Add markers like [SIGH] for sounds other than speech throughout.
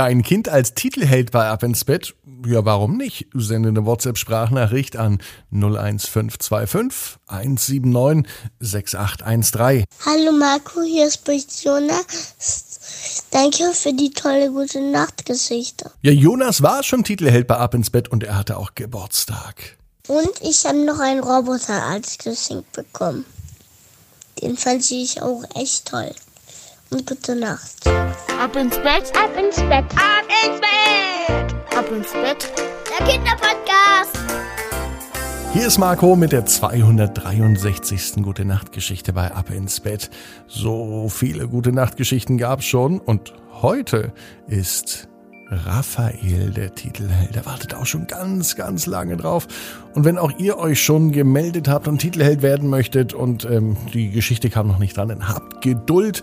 Dein Kind als Titelheld bei Ab ins Bett? Ja, warum nicht? Sende eine WhatsApp-Sprachnachricht an 01525 179 6813. Hallo Marco, hier ist Jonas. Danke für die tolle gute Nachtgeschichte. Ja, Jonas war schon Titelheld bei Ab ins Bett und er hatte auch Geburtstag. Und ich habe noch einen Roboter als Geschenk bekommen. Den fand ich auch echt toll. Und gute Nacht. Ab ins Bett, ab ins Bett, ab ins Bett, ab ins Bett. Der Kinderpodcast. Hier ist Marco mit der 263. Gute Nacht Geschichte bei Ab ins Bett. So viele gute Nachtgeschichten gab's schon und heute ist Raphael der Titelheld. Er wartet auch schon ganz, ganz lange drauf. Und wenn auch ihr euch schon gemeldet habt und Titelheld werden möchtet und ähm, die Geschichte kam noch nicht dran, dann habt Geduld.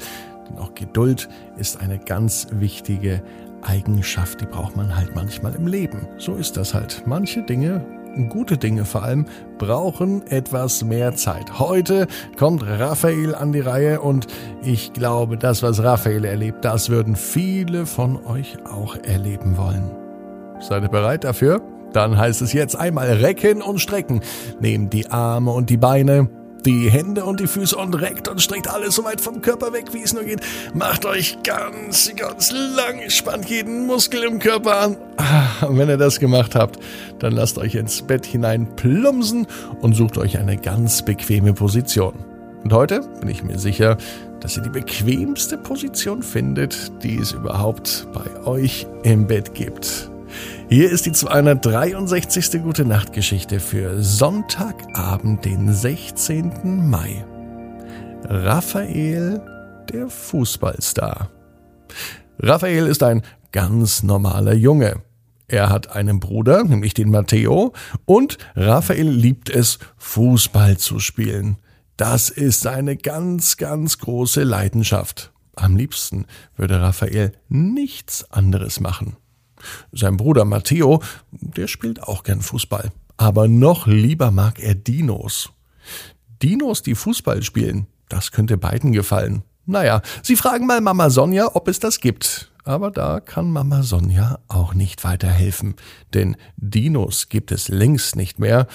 Denn auch Geduld ist eine ganz wichtige Eigenschaft, die braucht man halt manchmal im Leben. So ist das halt. Manche Dinge gute Dinge vor allem brauchen etwas mehr Zeit. Heute kommt Raphael an die Reihe und ich glaube, das, was Raphael erlebt, das würden viele von euch auch erleben wollen. Seid ihr bereit dafür? Dann heißt es jetzt einmal recken und strecken. Nehmt die Arme und die Beine, die Hände und die Füße und reckt und streckt alles so weit vom Körper weg, wie es nur geht. Macht euch ganz, ganz lang, spannt jeden Muskel im Körper an. Ah, und wenn ihr das gemacht habt, dann lasst euch ins Bett hinein plumpsen und sucht euch eine ganz bequeme Position. Und heute bin ich mir sicher, dass ihr die bequemste Position findet, die es überhaupt bei euch im Bett gibt. Hier ist die 263. Gute Nacht Geschichte für Sonntagabend, den 16. Mai. Raphael, der Fußballstar. Raphael ist ein ganz normaler Junge. Er hat einen Bruder, nämlich den Matteo, und Raphael liebt es, Fußball zu spielen. Das ist seine ganz, ganz große Leidenschaft. Am liebsten würde Raphael nichts anderes machen. Sein Bruder Matteo, der spielt auch gern Fußball. Aber noch lieber mag er Dinos. Dinos, die Fußball spielen, das könnte beiden gefallen. Naja, sie fragen mal Mama Sonja, ob es das gibt. Aber da kann Mama Sonja auch nicht weiterhelfen. Denn Dinos gibt es längst nicht mehr.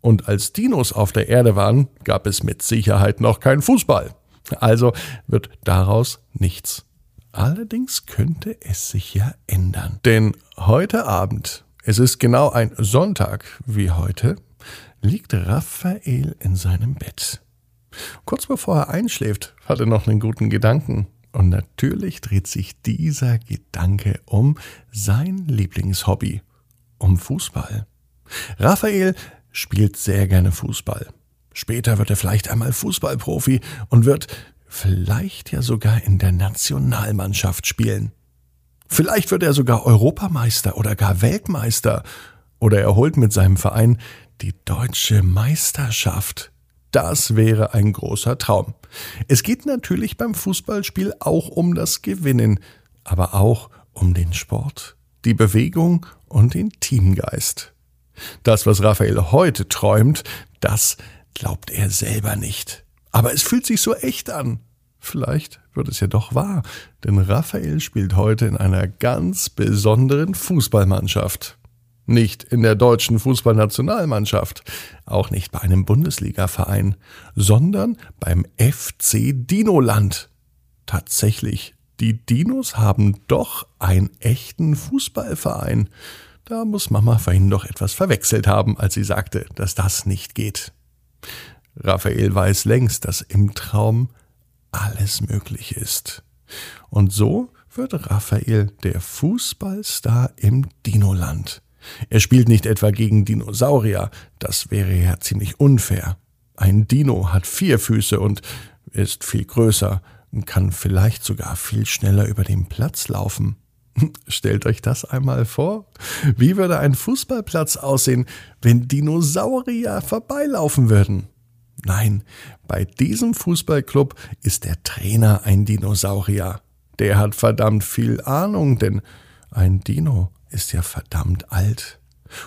Und als Dinos auf der Erde waren, gab es mit Sicherheit noch kein Fußball. Also wird daraus nichts. Allerdings könnte es sich ja ändern. Denn heute Abend, es ist genau ein Sonntag wie heute, liegt Raphael in seinem Bett. Kurz bevor er einschläft, hat er noch einen guten Gedanken. Und natürlich dreht sich dieser Gedanke um sein Lieblingshobby, um Fußball. Raphael spielt sehr gerne Fußball. Später wird er vielleicht einmal Fußballprofi und wird vielleicht ja sogar in der Nationalmannschaft spielen. Vielleicht wird er sogar Europameister oder gar Weltmeister oder er holt mit seinem Verein die deutsche Meisterschaft. Das wäre ein großer Traum. Es geht natürlich beim Fußballspiel auch um das Gewinnen, aber auch um den Sport, die Bewegung und den Teamgeist. Das, was Raphael heute träumt, das glaubt er selber nicht. Aber es fühlt sich so echt an. Vielleicht wird es ja doch wahr, denn Raphael spielt heute in einer ganz besonderen Fußballmannschaft. Nicht in der deutschen Fußballnationalmannschaft, auch nicht bei einem Bundesligaverein, sondern beim FC Dinoland. Tatsächlich, die Dinos haben doch einen echten Fußballverein. Da muss Mama vorhin doch etwas verwechselt haben, als sie sagte, dass das nicht geht. Raphael weiß längst, dass im Traum alles möglich ist. Und so wird Raphael der Fußballstar im Dinoland. Er spielt nicht etwa gegen Dinosaurier, das wäre ja ziemlich unfair. Ein Dino hat vier Füße und ist viel größer und kann vielleicht sogar viel schneller über den Platz laufen. [LAUGHS] Stellt euch das einmal vor. Wie würde ein Fußballplatz aussehen, wenn Dinosaurier vorbeilaufen würden? Nein, bei diesem Fußballclub ist der Trainer ein Dinosaurier. Der hat verdammt viel Ahnung, denn ein Dino ist ja verdammt alt.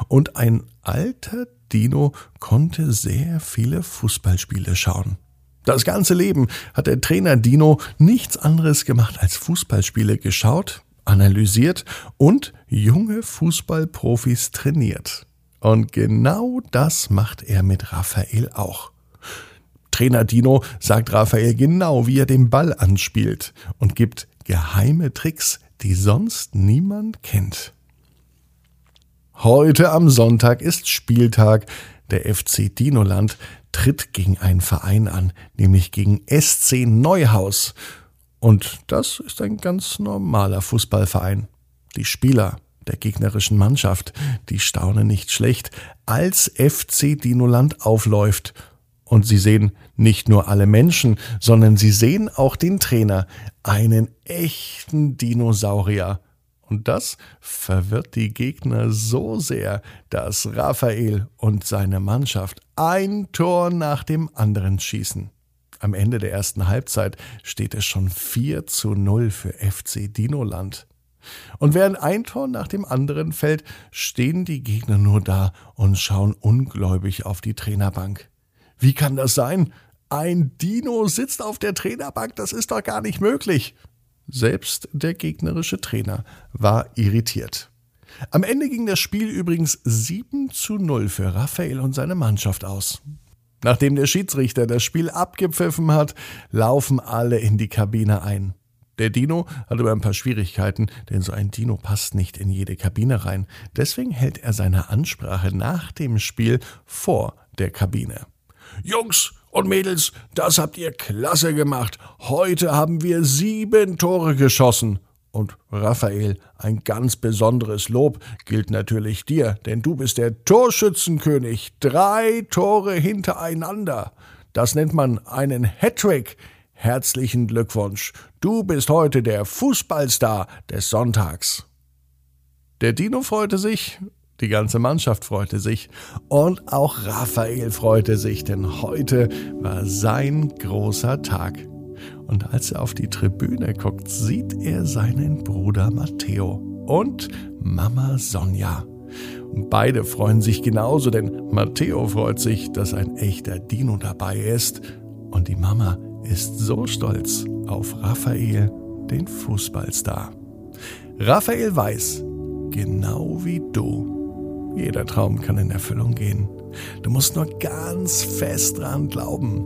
Und ein alter Dino konnte sehr viele Fußballspiele schauen. Das ganze Leben hat der Trainer Dino nichts anderes gemacht als Fußballspiele geschaut, analysiert und junge Fußballprofis trainiert. Und genau das macht er mit Raphael auch. Trainer Dino sagt Raphael genau, wie er den Ball anspielt und gibt geheime Tricks, die sonst niemand kennt. Heute am Sonntag ist Spieltag. Der FC Dinoland tritt gegen einen Verein an, nämlich gegen SC Neuhaus. Und das ist ein ganz normaler Fußballverein. Die Spieler der gegnerischen Mannschaft, die staunen nicht schlecht, als FC Dinoland aufläuft und sie sehen nicht nur alle Menschen, sondern sie sehen auch den Trainer, einen echten Dinosaurier. Und das verwirrt die Gegner so sehr, dass Raphael und seine Mannschaft ein Tor nach dem anderen schießen. Am Ende der ersten Halbzeit steht es schon 4 zu 0 für FC Dinoland. Und während ein Tor nach dem anderen fällt, stehen die Gegner nur da und schauen ungläubig auf die Trainerbank. Wie kann das sein? Ein Dino sitzt auf der Trainerbank, das ist doch gar nicht möglich. Selbst der gegnerische Trainer war irritiert. Am Ende ging das Spiel übrigens 7 zu 0 für Raphael und seine Mannschaft aus. Nachdem der Schiedsrichter das Spiel abgepfiffen hat, laufen alle in die Kabine ein. Der Dino hat aber ein paar Schwierigkeiten, denn so ein Dino passt nicht in jede Kabine rein. Deswegen hält er seine Ansprache nach dem Spiel vor der Kabine. Jungs und Mädels, das habt ihr klasse gemacht. Heute haben wir sieben Tore geschossen. Und Raphael, ein ganz besonderes Lob gilt natürlich dir, denn du bist der Torschützenkönig. Drei Tore hintereinander. Das nennt man einen Hattrick. Herzlichen Glückwunsch. Du bist heute der Fußballstar des Sonntags. Der Dino freute sich die ganze Mannschaft freute sich und auch Raphael freute sich, denn heute war sein großer Tag. Und als er auf die Tribüne guckt, sieht er seinen Bruder Matteo und Mama Sonja. Beide freuen sich genauso, denn Matteo freut sich, dass ein echter Dino dabei ist. Und die Mama ist so stolz auf Raphael, den Fußballstar. Raphael weiß, genau wie du, jeder Traum kann in Erfüllung gehen. Du musst nur ganz fest dran glauben.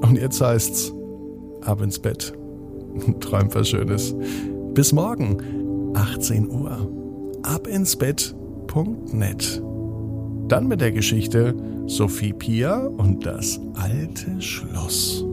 Und jetzt heißt's, ab ins Bett. [LAUGHS] Träum was Schönes. Bis morgen, 18 Uhr. Abinsbett.net. Dann mit der Geschichte Sophie Pia und das alte Schloss.